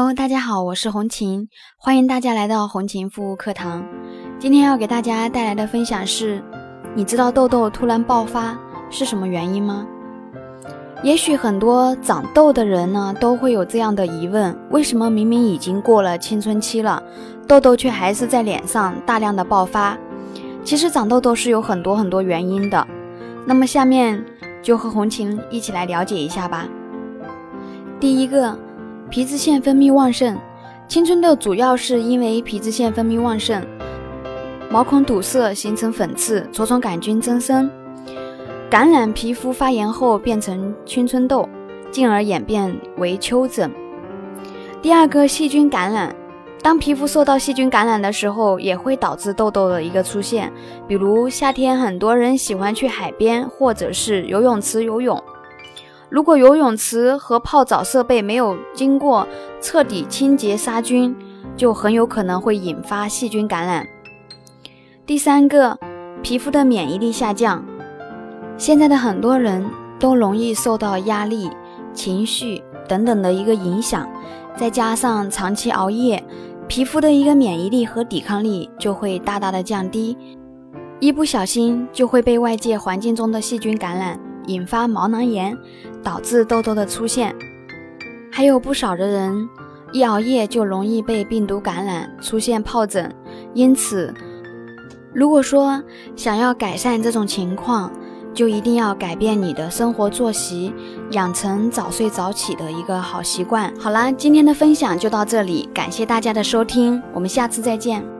Hello，大家好，我是红琴，欢迎大家来到红琴服务课堂。今天要给大家带来的分享是：你知道痘痘突然爆发是什么原因吗？也许很多长痘的人呢都会有这样的疑问：为什么明明已经过了青春期了，痘痘却还是在脸上大量的爆发？其实长痘痘是有很多很多原因的。那么下面就和红琴一起来了解一下吧。第一个。皮脂腺分泌旺盛，青春痘主要是因为皮脂腺分泌旺盛，毛孔堵塞形成粉刺，痤疮杆菌增生，感染皮肤发炎后变成青春痘，进而演变为丘疹。第二个，细菌感染，当皮肤受到细菌感染的时候，也会导致痘痘的一个出现。比如夏天很多人喜欢去海边或者是游泳池游泳。如果游泳池和泡澡设备没有经过彻底清洁杀菌，就很有可能会引发细菌感染。第三个，皮肤的免疫力下降。现在的很多人都容易受到压力、情绪等等的一个影响，再加上长期熬夜，皮肤的一个免疫力和抵抗力就会大大的降低，一不小心就会被外界环境中的细菌感染。引发毛囊炎，导致痘痘的出现。还有不少的人一熬夜就容易被病毒感染，出现疱疹。因此，如果说想要改善这种情况，就一定要改变你的生活作息，养成早睡早起的一个好习惯。好啦，今天的分享就到这里，感谢大家的收听，我们下次再见。